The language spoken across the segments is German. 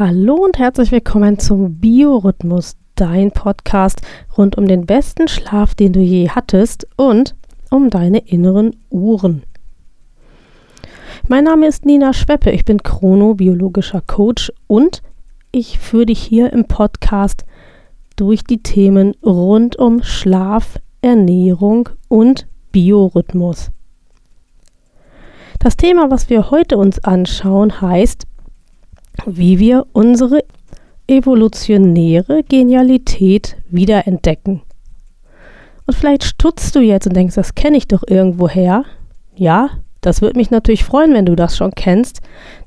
Hallo und herzlich willkommen zum Biorhythmus, dein Podcast rund um den besten Schlaf, den du je hattest und um deine inneren Uhren. Mein Name ist Nina Schweppe, ich bin chronobiologischer Coach und ich führe dich hier im Podcast durch die Themen rund um Schlaf, Ernährung und Biorhythmus. Das Thema, was wir heute uns anschauen, heißt wie wir unsere evolutionäre Genialität wiederentdecken. Und vielleicht stutzt du jetzt und denkst, das kenne ich doch irgendwoher. Ja, das würde mich natürlich freuen, wenn du das schon kennst,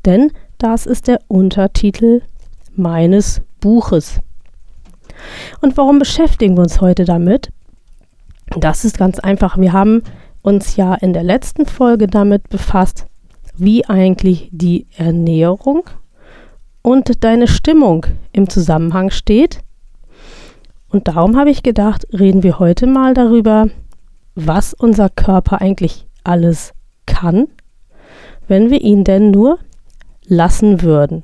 denn das ist der Untertitel meines Buches. Und warum beschäftigen wir uns heute damit? Das ist ganz einfach. Wir haben uns ja in der letzten Folge damit befasst, wie eigentlich die Ernährung und deine Stimmung im Zusammenhang steht. Und darum habe ich gedacht, reden wir heute mal darüber, was unser Körper eigentlich alles kann, wenn wir ihn denn nur lassen würden.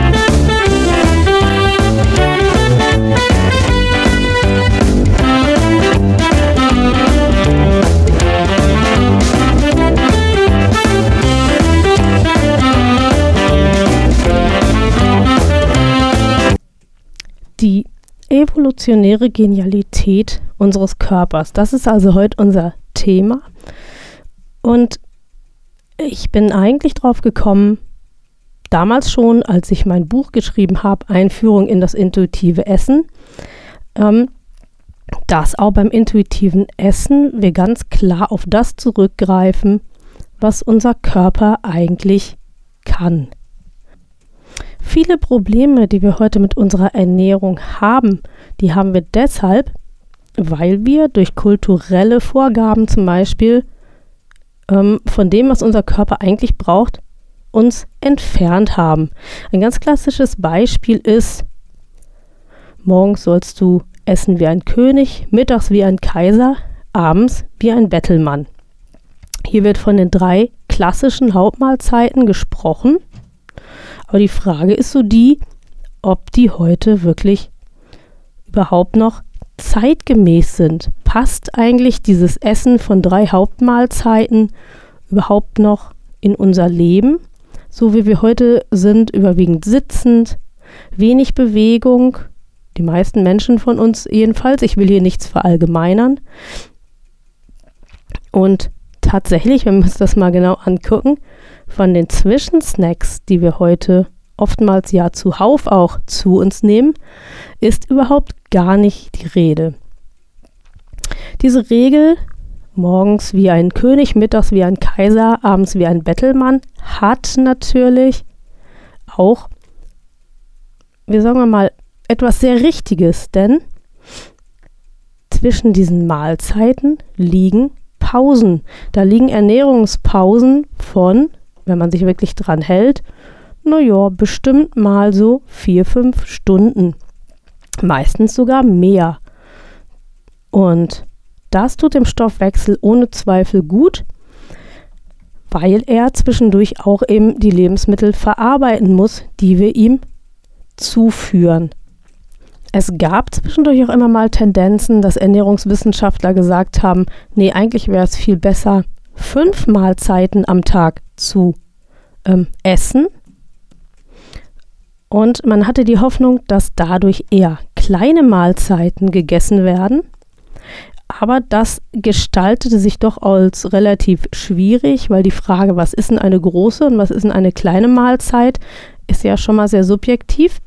Die evolutionäre Genialität unseres Körpers. Das ist also heute unser Thema. Und ich bin eigentlich drauf gekommen, damals schon, als ich mein Buch geschrieben habe, Einführung in das intuitive Essen, ähm, dass auch beim intuitiven Essen wir ganz klar auf das zurückgreifen, was unser Körper eigentlich kann. Viele Probleme, die wir heute mit unserer Ernährung haben, die haben wir deshalb, weil wir durch kulturelle Vorgaben zum Beispiel ähm, von dem, was unser Körper eigentlich braucht, uns entfernt haben. Ein ganz klassisches Beispiel ist, morgens sollst du essen wie ein König, mittags wie ein Kaiser, abends wie ein Bettelmann. Hier wird von den drei klassischen Hauptmahlzeiten gesprochen aber die Frage ist so die, ob die heute wirklich überhaupt noch zeitgemäß sind. Passt eigentlich dieses Essen von drei Hauptmahlzeiten überhaupt noch in unser Leben? So wie wir heute sind, überwiegend sitzend, wenig Bewegung, die meisten Menschen von uns jedenfalls. Ich will hier nichts verallgemeinern. Und tatsächlich, wenn wir uns das mal genau angucken, von den Zwischensnacks, die wir heute oftmals ja zuhauf auch zu uns nehmen, ist überhaupt gar nicht die Rede. Diese Regel, morgens wie ein König, mittags wie ein Kaiser, abends wie ein Bettelmann, hat natürlich auch, wir sagen mal, etwas sehr Richtiges, denn zwischen diesen Mahlzeiten liegen Pausen. Da liegen Ernährungspausen von wenn man sich wirklich dran hält, naja, bestimmt mal so vier, fünf Stunden. Meistens sogar mehr. Und das tut dem Stoffwechsel ohne Zweifel gut, weil er zwischendurch auch eben die Lebensmittel verarbeiten muss, die wir ihm zuführen. Es gab zwischendurch auch immer mal Tendenzen, dass Ernährungswissenschaftler gesagt haben, nee, eigentlich wäre es viel besser, fünf Mahlzeiten am Tag zu ähm, essen. Und man hatte die Hoffnung, dass dadurch eher kleine Mahlzeiten gegessen werden. Aber das gestaltete sich doch als relativ schwierig, weil die Frage, was ist denn eine große und was ist denn eine kleine Mahlzeit, ist ja schon mal sehr subjektiv.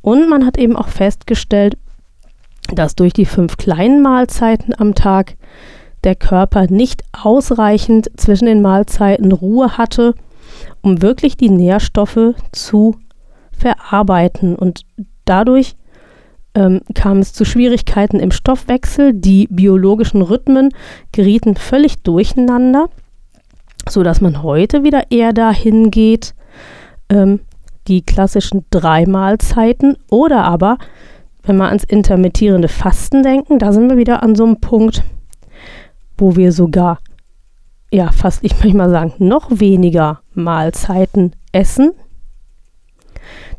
Und man hat eben auch festgestellt, dass durch die fünf kleinen Mahlzeiten am Tag der Körper nicht ausreichend zwischen den Mahlzeiten Ruhe hatte, um wirklich die Nährstoffe zu verarbeiten. Und dadurch ähm, kam es zu Schwierigkeiten im Stoffwechsel. Die biologischen Rhythmen gerieten völlig durcheinander, sodass man heute wieder eher dahin geht, ähm, die klassischen drei Mahlzeiten oder aber, wenn wir ans intermittierende Fasten denken, da sind wir wieder an so einem Punkt, wo wir sogar, ja, fast, ich möchte mal sagen, noch weniger Mahlzeiten essen.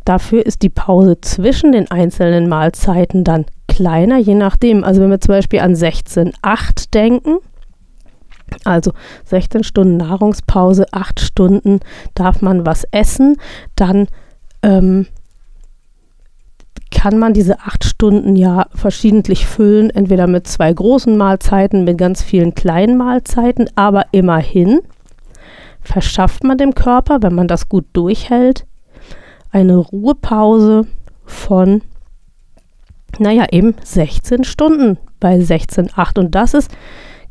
Dafür ist die Pause zwischen den einzelnen Mahlzeiten dann kleiner, je nachdem. Also wenn wir zum Beispiel an 16,8 denken, also 16 Stunden Nahrungspause, 8 Stunden darf man was essen, dann ähm, kann man diese 8 Stunden ja verschiedentlich füllen, entweder mit zwei großen Mahlzeiten, mit ganz vielen kleinen Mahlzeiten, aber immerhin verschafft man dem Körper, wenn man das gut durchhält, eine Ruhepause von, naja, eben 16 Stunden bei 16,8. Und das ist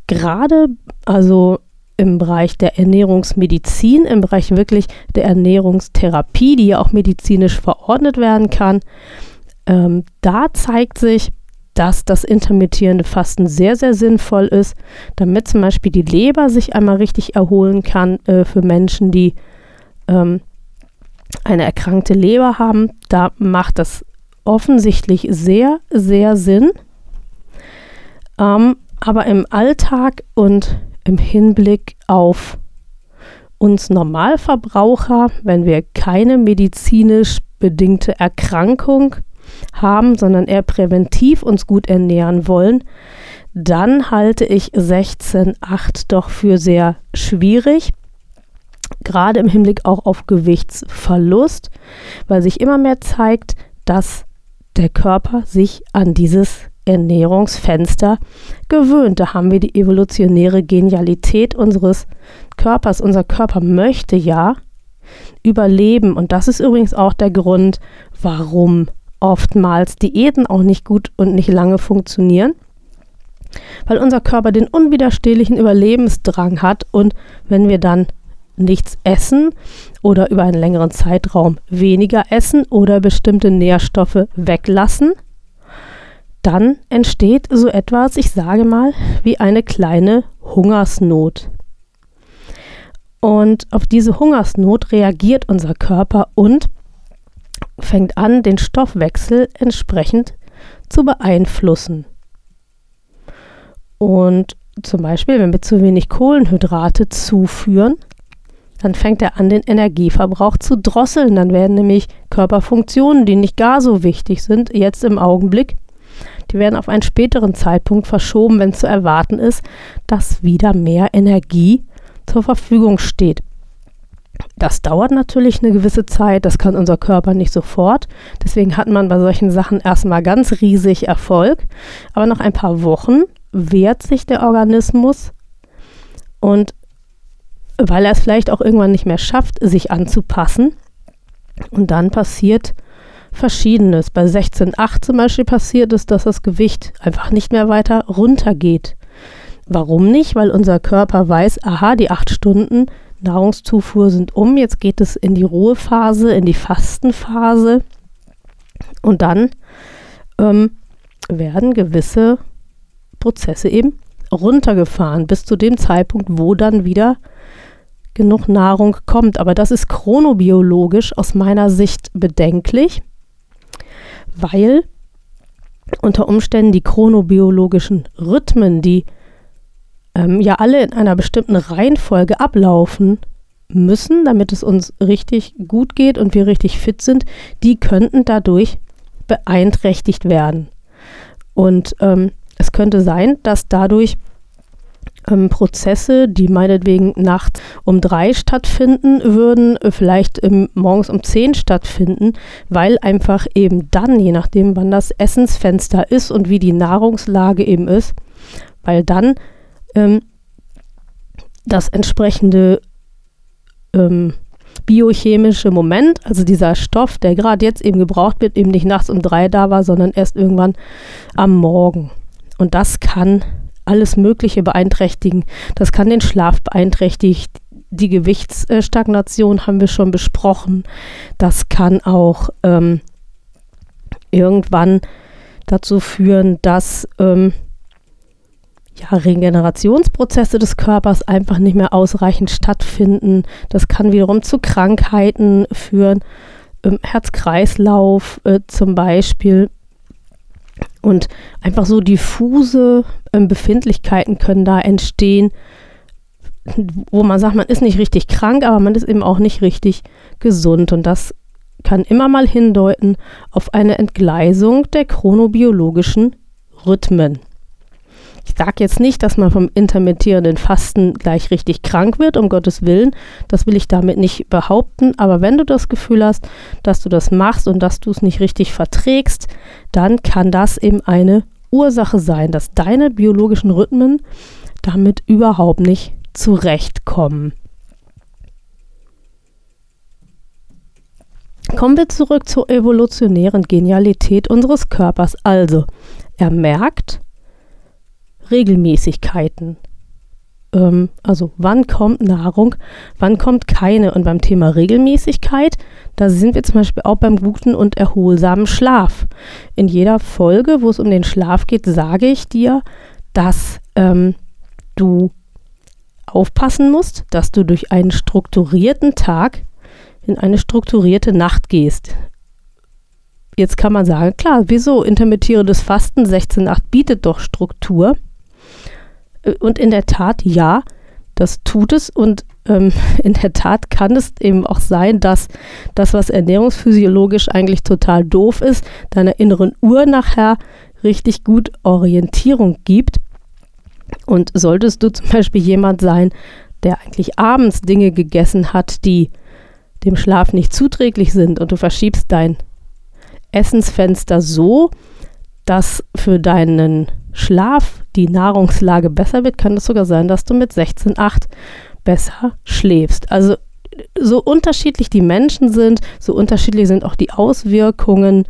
gerade, also im Bereich der Ernährungsmedizin, im Bereich wirklich der Ernährungstherapie, die ja auch medizinisch verordnet werden kann, ähm, da zeigt sich, dass das intermittierende Fasten sehr, sehr sinnvoll ist, damit zum Beispiel die Leber sich einmal richtig erholen kann äh, für Menschen, die ähm, eine erkrankte Leber haben. Da macht das offensichtlich sehr, sehr Sinn. Ähm, aber im Alltag und im Hinblick auf uns Normalverbraucher, wenn wir keine medizinisch bedingte Erkrankung haben, sondern eher präventiv uns gut ernähren wollen, dann halte ich 16,8 doch für sehr schwierig. Gerade im Hinblick auch auf Gewichtsverlust, weil sich immer mehr zeigt, dass der Körper sich an dieses Ernährungsfenster gewöhnt. Da haben wir die evolutionäre Genialität unseres Körpers. Unser Körper möchte ja überleben. Und das ist übrigens auch der Grund, warum oftmals Diäten auch nicht gut und nicht lange funktionieren. Weil unser Körper den unwiderstehlichen Überlebensdrang hat und wenn wir dann nichts essen oder über einen längeren Zeitraum weniger essen oder bestimmte Nährstoffe weglassen, dann entsteht so etwas, ich sage mal, wie eine kleine Hungersnot. Und auf diese Hungersnot reagiert unser Körper und fängt an, den Stoffwechsel entsprechend zu beeinflussen. Und zum Beispiel, wenn wir zu wenig Kohlenhydrate zuführen, dann fängt er an, den Energieverbrauch zu drosseln. Dann werden nämlich Körperfunktionen, die nicht gar so wichtig sind, jetzt im Augenblick die werden auf einen späteren Zeitpunkt verschoben, wenn zu erwarten ist, dass wieder mehr Energie zur Verfügung steht. Das dauert natürlich eine gewisse Zeit, das kann unser Körper nicht sofort. Deswegen hat man bei solchen Sachen erstmal ganz riesig Erfolg. Aber nach ein paar Wochen wehrt sich der Organismus und weil er es vielleicht auch irgendwann nicht mehr schafft, sich anzupassen. Und dann passiert Verschiedenes. Bei 16,8 zum Beispiel passiert es, dass das Gewicht einfach nicht mehr weiter runtergeht. Warum nicht? Weil unser Körper weiß, aha, die acht Stunden Nahrungszufuhr sind um, jetzt geht es in die Ruhephase, in die Fastenphase und dann ähm, werden gewisse Prozesse eben runtergefahren bis zu dem Zeitpunkt, wo dann wieder genug Nahrung kommt. Aber das ist chronobiologisch aus meiner Sicht bedenklich, weil unter Umständen die chronobiologischen Rhythmen, die ähm, ja alle in einer bestimmten Reihenfolge ablaufen müssen, damit es uns richtig gut geht und wir richtig fit sind, die könnten dadurch beeinträchtigt werden. Und ähm, es könnte sein, dass dadurch ähm, Prozesse, die meinetwegen nachts um drei stattfinden würden, vielleicht ähm, morgens um zehn stattfinden, weil einfach eben dann, je nachdem, wann das Essensfenster ist und wie die Nahrungslage eben ist, weil dann ähm, das entsprechende ähm, biochemische Moment, also dieser Stoff, der gerade jetzt eben gebraucht wird, eben nicht nachts um drei da war, sondern erst irgendwann am Morgen. Und das kann alles Mögliche beeinträchtigen. Das kann den Schlaf beeinträchtigen. Die Gewichtsstagnation haben wir schon besprochen. Das kann auch ähm, irgendwann dazu führen, dass ähm, ja, Regenerationsprozesse des Körpers einfach nicht mehr ausreichend stattfinden. Das kann wiederum zu Krankheiten führen, ähm, Herz-Kreislauf äh, zum Beispiel. Und einfach so diffuse ähm, Befindlichkeiten können da entstehen, wo man sagt, man ist nicht richtig krank, aber man ist eben auch nicht richtig gesund. Und das kann immer mal hindeuten auf eine Entgleisung der chronobiologischen Rhythmen. Ich sage jetzt nicht, dass man vom intermittierenden Fasten gleich richtig krank wird, um Gottes Willen. Das will ich damit nicht behaupten. Aber wenn du das Gefühl hast, dass du das machst und dass du es nicht richtig verträgst, dann kann das eben eine Ursache sein, dass deine biologischen Rhythmen damit überhaupt nicht zurechtkommen. Kommen wir zurück zur evolutionären Genialität unseres Körpers. Also, er merkt, Regelmäßigkeiten. Ähm, also wann kommt Nahrung, wann kommt keine. Und beim Thema Regelmäßigkeit, da sind wir zum Beispiel auch beim guten und erholsamen Schlaf. In jeder Folge, wo es um den Schlaf geht, sage ich dir, dass ähm, du aufpassen musst, dass du durch einen strukturierten Tag in eine strukturierte Nacht gehst. Jetzt kann man sagen, klar, wieso intermittierendes Fasten 16.8 bietet doch Struktur. Und in der Tat, ja, das tut es. Und ähm, in der Tat kann es eben auch sein, dass das, was ernährungsphysiologisch eigentlich total doof ist, deiner inneren Uhr nachher richtig gut Orientierung gibt. Und solltest du zum Beispiel jemand sein, der eigentlich abends Dinge gegessen hat, die dem Schlaf nicht zuträglich sind und du verschiebst dein Essensfenster so, dass für deinen Schlaf die Nahrungslage besser wird, kann es sogar sein, dass du mit 16,8 besser schläfst. Also so unterschiedlich die Menschen sind, so unterschiedlich sind auch die Auswirkungen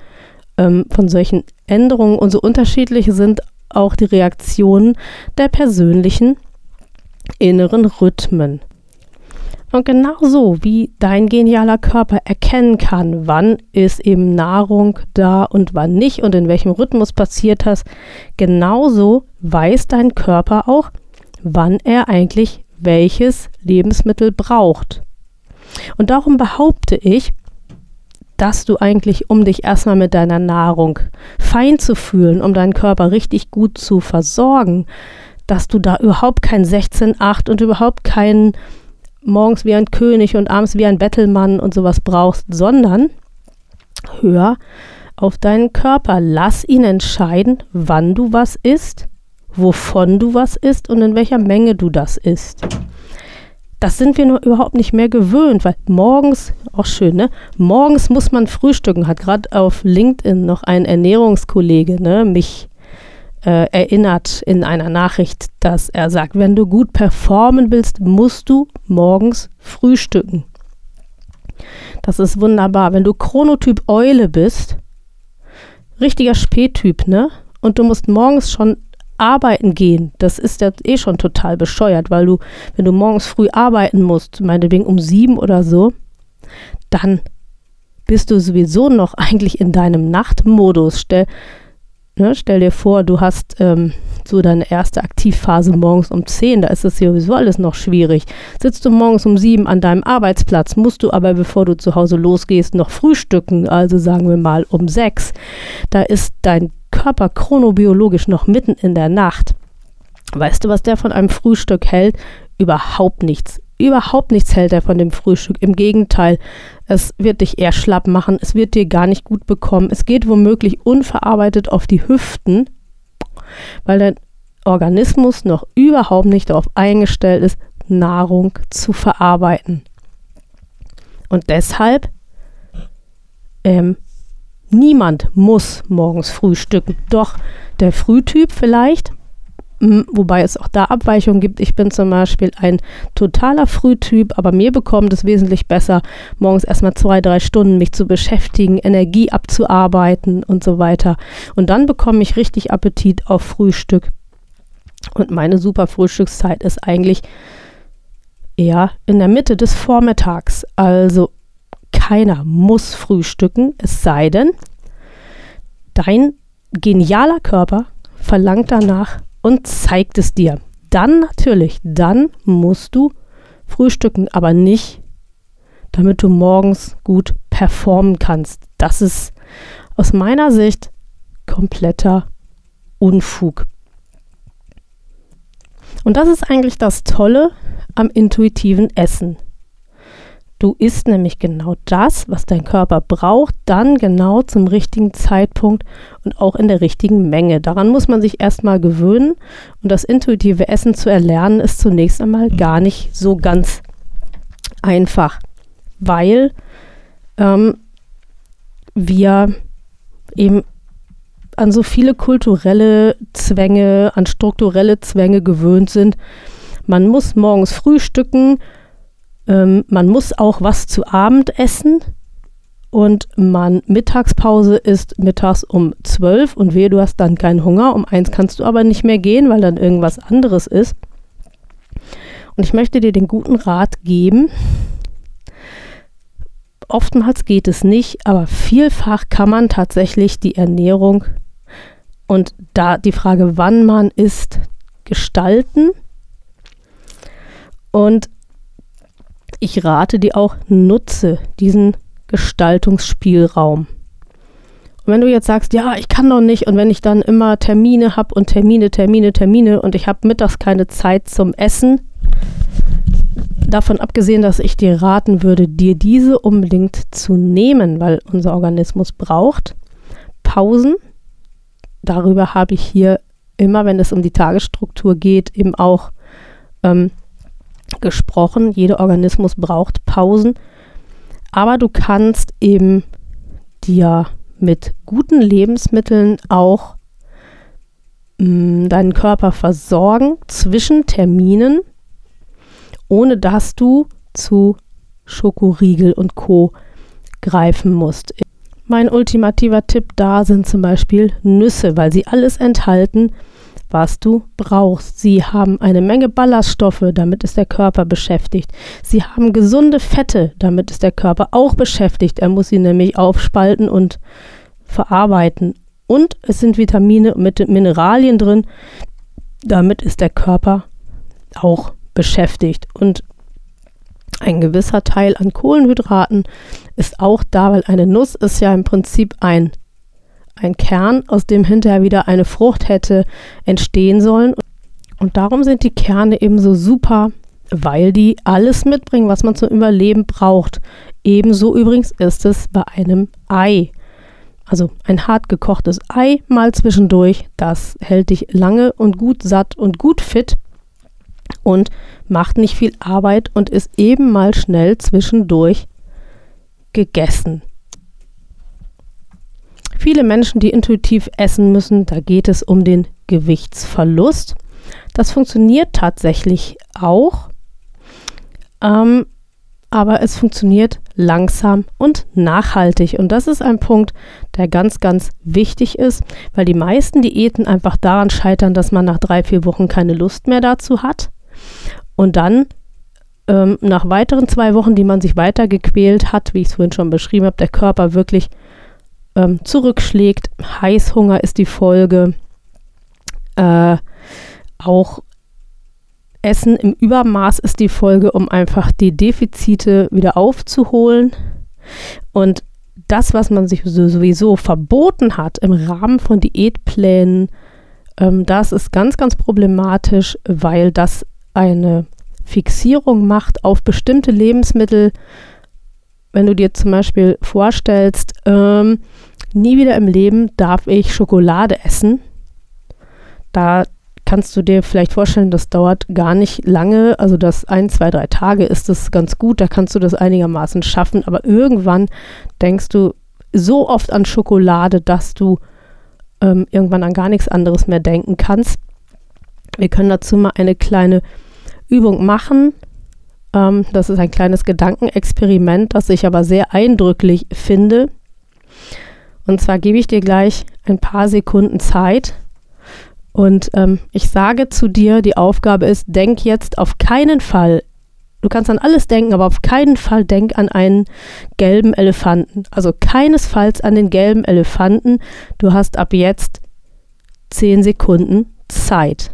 ähm, von solchen Änderungen und so unterschiedlich sind auch die Reaktionen der persönlichen inneren Rhythmen. Und genauso wie dein genialer Körper erkennen kann, wann ist eben Nahrung da und wann nicht und in welchem Rhythmus passiert das, genauso weiß dein Körper auch, wann er eigentlich welches Lebensmittel braucht. Und darum behaupte ich, dass du eigentlich, um dich erstmal mit deiner Nahrung fein zu fühlen, um deinen Körper richtig gut zu versorgen, dass du da überhaupt kein 16-8 und überhaupt keinen morgens wie ein König und abends wie ein Bettelmann und sowas brauchst, sondern hör auf deinen Körper. Lass ihn entscheiden, wann du was isst, wovon du was isst und in welcher Menge du das isst. Das sind wir nur überhaupt nicht mehr gewöhnt, weil morgens, auch schön, ne? Morgens muss man frühstücken, hat gerade auf LinkedIn noch ein Ernährungskollege, ne, mich äh, erinnert in einer Nachricht, dass er sagt, wenn du gut performen willst, musst du morgens frühstücken. Das ist wunderbar. Wenn du Chronotyp Eule bist, richtiger Spättyp, ne? Und du musst morgens schon arbeiten gehen, das ist ja eh schon total bescheuert, weil du, wenn du morgens früh arbeiten musst, meinetwegen um sieben oder so, dann bist du sowieso noch eigentlich in deinem Nachtmodus. Stell, Ne, stell dir vor, du hast ähm, so deine erste Aktivphase morgens um 10, da ist es sowieso alles noch schwierig. Sitzt du morgens um 7 an deinem Arbeitsplatz, musst du aber, bevor du zu Hause losgehst, noch frühstücken, also sagen wir mal um 6. Da ist dein Körper chronobiologisch noch mitten in der Nacht. Weißt du, was der von einem Frühstück hält? Überhaupt nichts. Überhaupt nichts hält er von dem Frühstück. Im Gegenteil, es wird dich eher schlapp machen, es wird dir gar nicht gut bekommen. Es geht womöglich unverarbeitet auf die Hüften, weil dein Organismus noch überhaupt nicht darauf eingestellt ist, Nahrung zu verarbeiten. Und deshalb, ähm, niemand muss morgens frühstücken. Doch der Frühtyp vielleicht, wobei es auch da Abweichungen gibt. Ich bin zum Beispiel ein totaler Frühtyp, aber mir bekommt es wesentlich besser, morgens erstmal zwei, drei Stunden mich zu beschäftigen, Energie abzuarbeiten und so weiter. Und dann bekomme ich richtig Appetit auf Frühstück. Und meine super Frühstückszeit ist eigentlich eher in der Mitte des Vormittags. Also keiner muss frühstücken, es sei denn, dein genialer Körper verlangt danach und zeigt es dir. Dann natürlich, dann musst du frühstücken, aber nicht, damit du morgens gut performen kannst. Das ist aus meiner Sicht kompletter Unfug. Und das ist eigentlich das Tolle am intuitiven Essen. Du isst nämlich genau das, was dein Körper braucht, dann genau zum richtigen Zeitpunkt und auch in der richtigen Menge. Daran muss man sich erstmal gewöhnen und das intuitive Essen zu erlernen ist zunächst einmal gar nicht so ganz einfach, weil ähm, wir eben an so viele kulturelle Zwänge, an strukturelle Zwänge gewöhnt sind. Man muss morgens frühstücken, ähm, man muss auch was zu Abend essen und man Mittagspause ist mittags um 12 und wehe, du hast dann keinen Hunger. Um eins kannst du aber nicht mehr gehen, weil dann irgendwas anderes ist. Und ich möchte dir den guten Rat geben. Oftmals geht es nicht, aber vielfach kann man tatsächlich die Ernährung und da die Frage, wann man isst, gestalten. Und ich rate dir auch, nutze diesen Gestaltungsspielraum. Und wenn du jetzt sagst, ja, ich kann doch nicht und wenn ich dann immer Termine habe und Termine, Termine, Termine und ich habe mittags keine Zeit zum Essen, davon abgesehen, dass ich dir raten würde, dir diese unbedingt zu nehmen, weil unser Organismus braucht Pausen. Darüber habe ich hier immer, wenn es um die Tagesstruktur geht, eben auch ähm, gesprochen. Jeder Organismus braucht Pausen. Aber du kannst eben dir mit guten Lebensmitteln auch mh, mm, deinen Körper versorgen zwischen Terminen, ohne dass du zu Schokoriegel und Co. greifen musst. Mein ultimativer Tipp da sind zum Beispiel Nüsse, weil sie alles enthalten, was du brauchst. Sie haben eine Menge Ballaststoffe, damit ist der Körper beschäftigt. Sie haben gesunde Fette, damit ist der Körper auch beschäftigt. Er muss sie nämlich aufspalten und verarbeiten. Und es sind Vitamine mit Mineralien drin, damit ist der Körper auch beschäftigt. Und ein gewisser Teil an Kohlenhydraten ist auch da, weil eine Nuss ist ja im Prinzip ein ein Kern, aus dem hinterher wieder eine Frucht hätte entstehen sollen. Und darum sind die Kerne eben so super, weil die alles mitbringen, was man zum Überleben braucht. Ebenso übrigens ist es bei einem Ei. Also ein hart gekochtes Ei mal zwischendurch, das hält dich lange und gut satt und gut fit und macht nicht viel Arbeit und ist eben mal schnell zwischendurch gegessen. Viele Menschen, die intuitiv essen müssen, da geht es um den Gewichtsverlust. Das funktioniert tatsächlich auch, ähm, aber es funktioniert langsam und nachhaltig. Und das ist ein Punkt, der ganz, ganz wichtig ist, weil die meisten Diäten einfach daran scheitern, dass man nach drei, vier Wochen keine Lust mehr dazu hat. Und dann ähm, nach weiteren zwei Wochen, die man sich weiter gequält hat, wie ich es vorhin schon beschrieben habe, der Körper wirklich ähm, zurückschlägt. Heißhunger ist die Folge. Äh, auch Essen im Übermaß ist die Folge, um einfach die Defizite wieder aufzuholen. Und das, was man sich sowieso verboten hat im Rahmen von Diätplänen, ähm, das ist ganz, ganz problematisch, weil das eine Fixierung macht auf bestimmte Lebensmittel, wenn du dir zum Beispiel vorstellst, ähm, nie wieder im Leben darf ich Schokolade essen, da kannst du dir vielleicht vorstellen, das dauert gar nicht lange, also das ein, zwei, drei Tage ist das ganz gut, da kannst du das einigermaßen schaffen, aber irgendwann denkst du so oft an Schokolade, dass du ähm, irgendwann an gar nichts anderes mehr denken kannst. Wir können dazu mal eine kleine Übung machen. Ähm, das ist ein kleines Gedankenexperiment, das ich aber sehr eindrücklich finde. Und zwar gebe ich dir gleich ein paar Sekunden Zeit. Und ähm, ich sage zu dir, die Aufgabe ist, denk jetzt auf keinen Fall Du kannst an alles denken, aber auf keinen Fall denk an einen gelben Elefanten. Also keinesfalls an den gelben Elefanten. Du hast ab jetzt zehn Sekunden Zeit.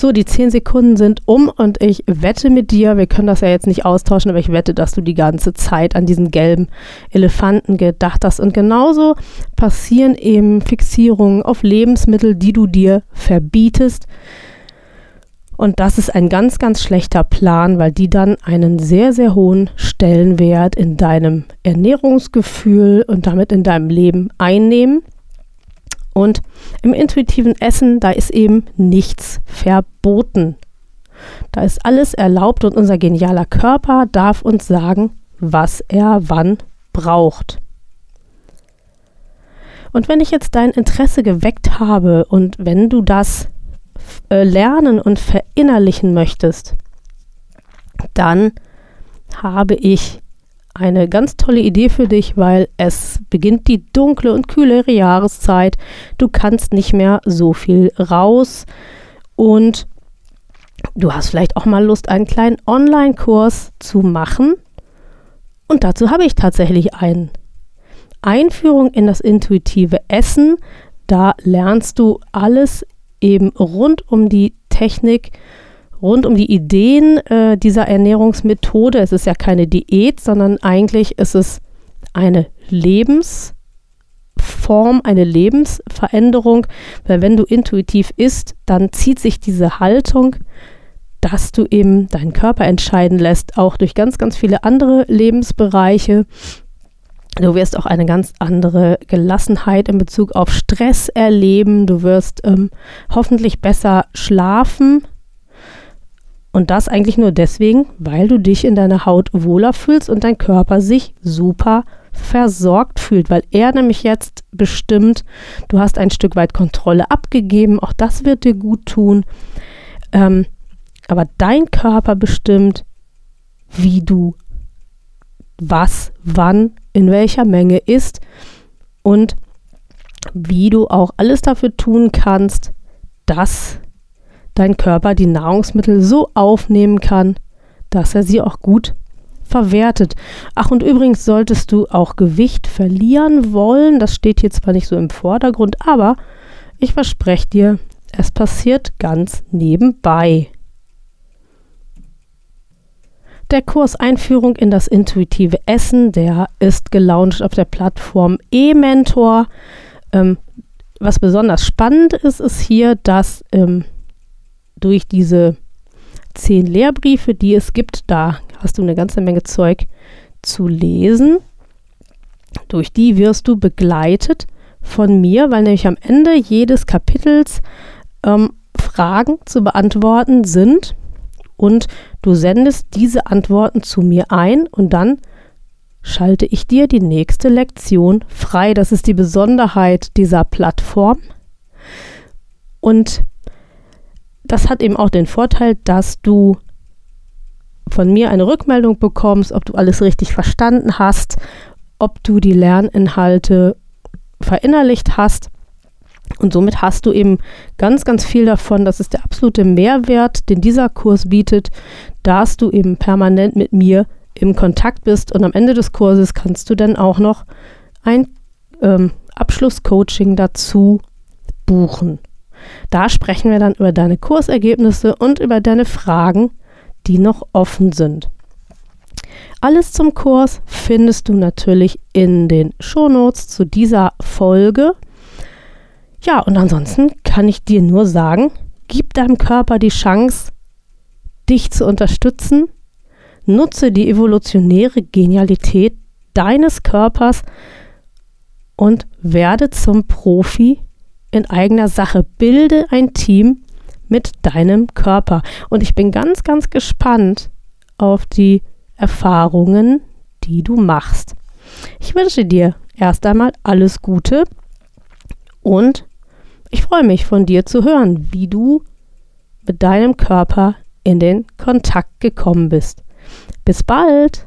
So, die zehn Sekunden sind um und ich wette mit dir, wir können das ja jetzt nicht austauschen, aber ich wette, dass du die ganze Zeit an diesen gelben Elefanten gedacht hast. Und genauso passieren eben Fixierungen auf Lebensmittel, die du dir verbietest. Und das ist ein ganz, ganz schlechter Plan, weil die dann einen sehr, sehr hohen Stellenwert in deinem Ernährungsgefühl und damit in deinem Leben einnehmen. Und im intuitiven Essen, da ist eben nichts verboten. Da ist alles erlaubt und unser genialer Körper darf uns sagen, was er wann braucht. Und wenn ich jetzt dein Interesse geweckt habe und wenn du das äh, lernen und verinnerlichen möchtest, dann habe ich eine ganz tolle Idee für dich, weil es beginnt die dunkle und kühlere Jahreszeit. Du kannst nicht mehr so viel raus und du hast vielleicht auch mal Lust, einen kleinen Online-Kurs zu machen. Und dazu habe ich tatsächlich einen. Einführung in das intuitive Essen. Da lernst du alles eben rund um die Technik rund um die Ideen äh, dieser Ernährungsmethode. Es ist ja keine Diät, sondern eigentlich ist es eine Lebensform, eine Lebensveränderung, weil wenn du intuitiv isst, dann zieht sich diese Haltung, dass du eben deinen Körper entscheiden lässt, auch durch ganz, ganz viele andere Lebensbereiche. Du wirst auch eine ganz andere Gelassenheit in Bezug auf Stress erleben. Du wirst ähm, hoffentlich besser schlafen, und das eigentlich nur deswegen, weil du dich in deiner Haut wohler fühlst und dein Körper sich super versorgt fühlt, weil er nämlich jetzt bestimmt, du hast ein Stück weit Kontrolle abgegeben, auch das wird dir gut tun. Ähm, aber dein Körper bestimmt, wie du was, wann, in welcher Menge isst und wie du auch alles dafür tun kannst, dass dein Körper die Nahrungsmittel so aufnehmen kann, dass er sie auch gut verwertet. Ach, und übrigens solltest du auch Gewicht verlieren wollen. Das steht hier zwar nicht so im Vordergrund, aber ich verspreche dir, es passiert ganz nebenbei. Der Kurs Einführung in das intuitive Essen, der ist gelauncht auf der Plattform eMentor. Ähm, was besonders spannend ist, ist hier, dass ähm, durch diese zehn Lehrbriefe, die es gibt, da hast du eine ganze Menge Zeug zu lesen. Durch die wirst du begleitet von mir, weil nämlich am Ende jedes Kapitels ähm, Fragen zu beantworten sind und du sendest diese Antworten zu mir ein und dann schalte ich dir die nächste Lektion frei. Das ist die Besonderheit dieser Plattform. Und das hat eben auch den Vorteil, dass du von mir eine Rückmeldung bekommst, ob du alles richtig verstanden hast, ob du die Lerninhalte verinnerlicht hast. Und somit hast du eben ganz, ganz viel davon. Das ist der absolute Mehrwert, den dieser Kurs bietet, dass du eben permanent mit mir im Kontakt bist. Und am Ende des Kurses kannst du dann auch noch ein ähm, Abschlusscoaching dazu buchen. Da sprechen wir dann über deine Kursergebnisse und über deine Fragen, die noch offen sind. Alles zum Kurs findest du natürlich in den Shownotes zu dieser Folge. Ja, und ansonsten kann ich dir nur sagen, gib deinem Körper die Chance, dich zu unterstützen. Nutze die evolutionäre Genialität deines Körpers und werde zum Profi in eigener Sache. Bilde ein Team mit deinem Körper. Und ich bin ganz, ganz gespannt auf die Erfahrungen, die du machst. Ich wünsche dir erst einmal alles Gute und ich freue mich von dir zu hören, wie du mit deinem Körper in den Kontakt gekommen bist. Bis bald!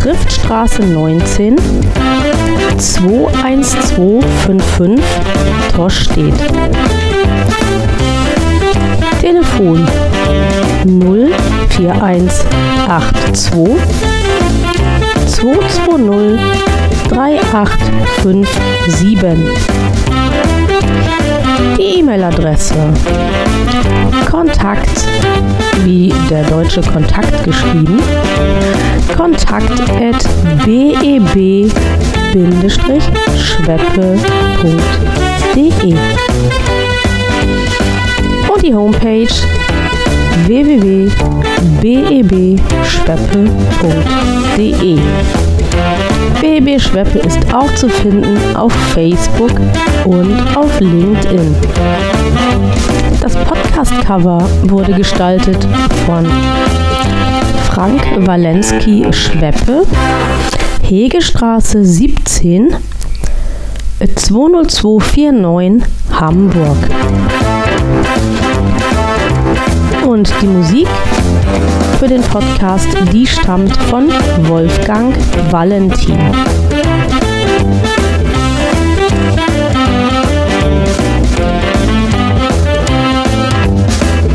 Triftstraße 19, 21255, Torstedt. Telefon 04182 220 3857. Die E-Mail-Adresse Kontakt wie der deutsche Kontakt geschrieben. Kontakt at beb-schweppe.de und die Homepage www.bebschweppe.de BB Schweppe ist auch zu finden auf Facebook und auf LinkedIn. Das Podcast-Cover wurde gestaltet von Frank Walensky Schweppe, Hegestraße 17, 20249 Hamburg. Und die Musik für den Podcast, die stammt von Wolfgang Valentin.